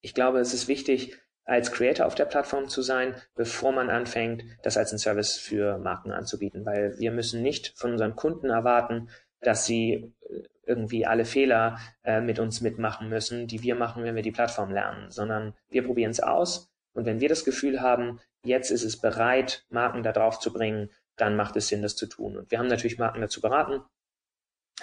A: Ich glaube, es ist wichtig, als Creator auf der Plattform zu sein, bevor man anfängt, das als ein Service für Marken anzubieten, weil wir müssen nicht von unseren Kunden erwarten, dass sie äh, irgendwie alle Fehler äh, mit uns mitmachen müssen, die wir machen, wenn wir die Plattform lernen, sondern wir probieren es aus und wenn wir das Gefühl haben, jetzt ist es bereit, Marken da drauf zu bringen, dann macht es Sinn, das zu tun. Und wir haben natürlich Marken dazu beraten,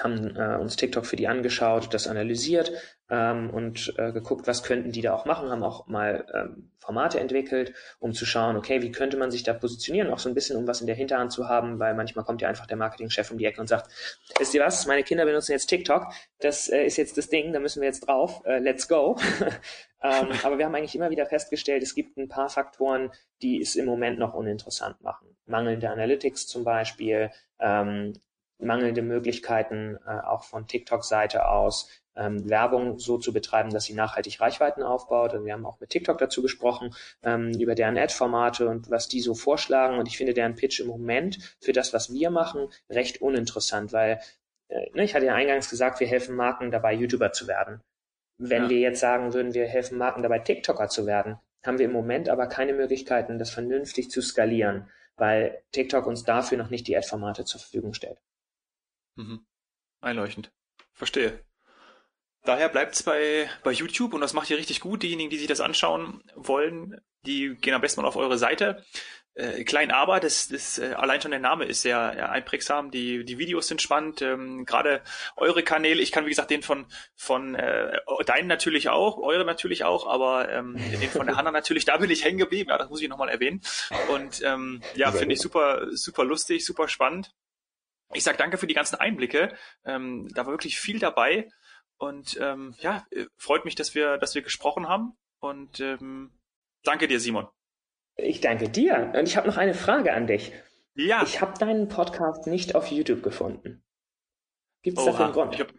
A: haben äh, uns TikTok für die angeschaut, das analysiert ähm, und äh, geguckt, was könnten die da auch machen, haben auch mal ähm, Formate entwickelt, um zu schauen, okay, wie könnte man sich da positionieren, auch so ein bisschen, um was in der Hinterhand zu haben, weil manchmal kommt ja einfach der Marketingchef um die Ecke und sagt, wisst ihr was, meine Kinder benutzen jetzt TikTok, das äh, ist jetzt das Ding, da müssen wir jetzt drauf, äh, let's go. ähm, aber wir haben eigentlich immer wieder festgestellt, es gibt ein paar Faktoren, die es im Moment noch uninteressant machen. Mangelnde Analytics zum Beispiel, ähm, mangelnde Möglichkeiten äh, auch von TikTok-Seite aus, ähm, Werbung so zu betreiben, dass sie nachhaltig Reichweiten aufbaut. Und wir haben auch mit TikTok dazu gesprochen, ähm, über deren Ad-Formate und was die so vorschlagen. Und ich finde deren Pitch im Moment für das, was wir machen, recht uninteressant, weil äh, ne, ich hatte ja eingangs gesagt, wir helfen Marken dabei, YouTuber zu werden. Wenn ja. wir jetzt sagen würden, wir helfen Marken dabei, TikToker zu werden, haben wir im Moment aber keine Möglichkeiten, das vernünftig zu skalieren, weil TikTok uns dafür noch nicht die Ad-Formate zur Verfügung stellt.
B: Mhm. Einleuchtend. Verstehe. Daher bleibt's bei, bei YouTube und das macht ihr richtig gut. Diejenigen, die sich das anschauen wollen, die gehen am besten mal auf eure Seite. Äh, Klein aber, das, das äh, allein schon der Name ist sehr ja, einprägsam. Die, die Videos sind spannend. Ähm, Gerade eure Kanäle, ich kann wie gesagt den von von äh, deinen natürlich auch, eure natürlich auch, aber ähm, den von der Hanna natürlich, da bin ich hängen geblieben. Ja, das muss ich nochmal erwähnen. Und ähm, ja, finde ich super super lustig, super spannend. Ich sag danke für die ganzen Einblicke. Ähm, da war wirklich viel dabei. Und ähm, ja, äh, freut mich, dass wir, dass wir gesprochen haben. Und ähm, danke dir, Simon.
A: Ich danke dir. Und ich habe noch eine Frage an dich.
B: Ja.
A: Ich habe deinen Podcast nicht auf YouTube gefunden. Gibt es dafür einen Grund?
B: Ich hab,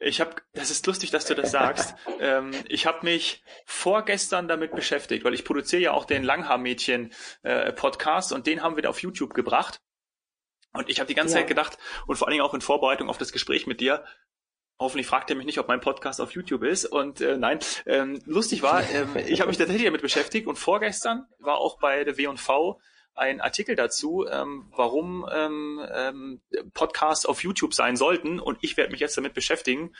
B: ich habe, das ist lustig, dass du das sagst. ähm, ich habe mich vorgestern damit beschäftigt, weil ich produziere ja auch den Langhaarmädchen äh, und den haben wir da auf YouTube gebracht. Und ich habe die ganze ja. Zeit gedacht und vor allen Dingen auch in Vorbereitung auf das Gespräch mit dir, hoffentlich fragt er mich nicht, ob mein Podcast auf YouTube ist. Und äh, nein, ähm, lustig war, ähm, ich habe mich tatsächlich damit beschäftigt und vorgestern war auch bei der W&V ein Artikel dazu, ähm, warum ähm, ähm, Podcasts auf YouTube sein sollten. Und ich werde mich jetzt damit beschäftigen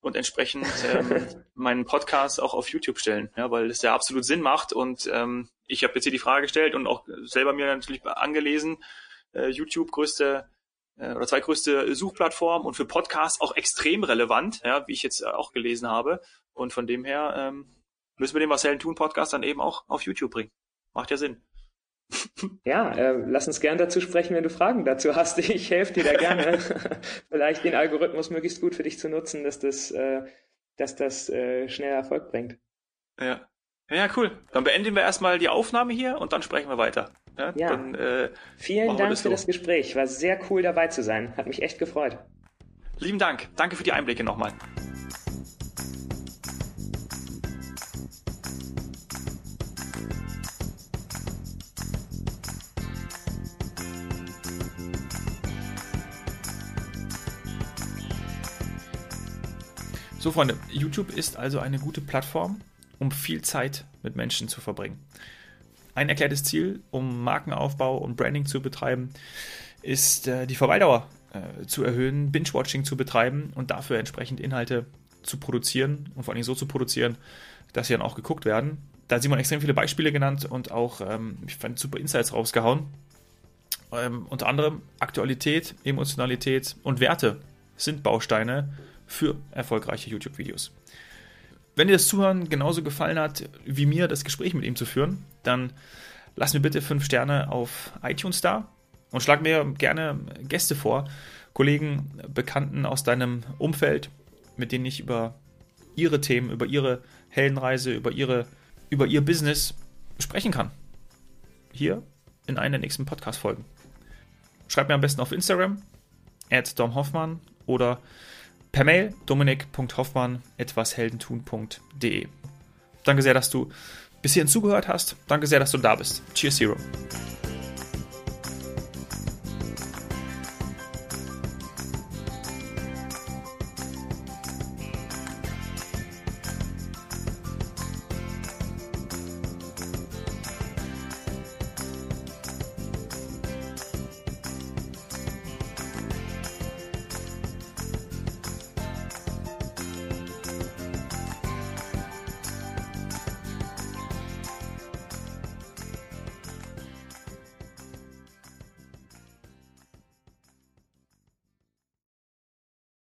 B: und entsprechend ähm, meinen Podcast auch auf YouTube stellen, ja, weil es ja absolut Sinn macht. Und ähm, ich habe jetzt hier die Frage gestellt und auch selber mir natürlich angelesen, äh, YouTube größte äh, oder zweitgrößte Suchplattform und für Podcasts auch extrem relevant, ja, wie ich jetzt auch gelesen habe. Und von dem her ähm, müssen wir den Marcel Tun Podcast dann eben auch auf YouTube bringen. Macht ja Sinn.
A: Ja, äh, lass uns gern dazu sprechen, wenn du Fragen dazu hast. Ich helfe dir da gerne, vielleicht den Algorithmus möglichst gut für dich zu nutzen, dass das, äh, dass das äh, schnell Erfolg bringt.
B: Ja. Ja, cool. Dann beenden wir erstmal die Aufnahme hier und dann sprechen wir weiter.
A: Ja. ja. Dann, äh, Vielen Dank das für das Gespräch. War sehr cool dabei zu sein. Hat mich echt gefreut.
B: Lieben Dank. Danke für die Einblicke nochmal. So, Freunde, YouTube ist also eine gute Plattform, um viel Zeit mit Menschen zu verbringen. Ein erklärtes Ziel, um Markenaufbau und Branding zu betreiben, ist äh, die Verweildauer äh, zu erhöhen, Binge-Watching zu betreiben und dafür entsprechend Inhalte zu produzieren und vor allem so zu produzieren, dass sie dann auch geguckt werden. Da hat Simon extrem viele Beispiele genannt und auch, ähm, ich fand, super Insights rausgehauen. Ähm, unter anderem Aktualität, Emotionalität und Werte sind Bausteine für erfolgreiche YouTube-Videos. Wenn dir das Zuhören genauso gefallen hat, wie mir das Gespräch mit ihm zu führen, dann lass mir bitte fünf Sterne auf iTunes da und schlag mir gerne Gäste vor, Kollegen, Bekannten aus deinem Umfeld, mit denen ich über ihre Themen, über ihre Heldenreise, über, ihre, über ihr Business sprechen kann. Hier in einer der nächsten Podcast-Folgen. Schreib mir am besten auf Instagram, at domhoffmann oder per Mail dominik.hoffmann etwasheldentun.de. Danke sehr, dass du bis hierhin zugehört hast. Danke sehr, dass du da bist. Cheers, Hero.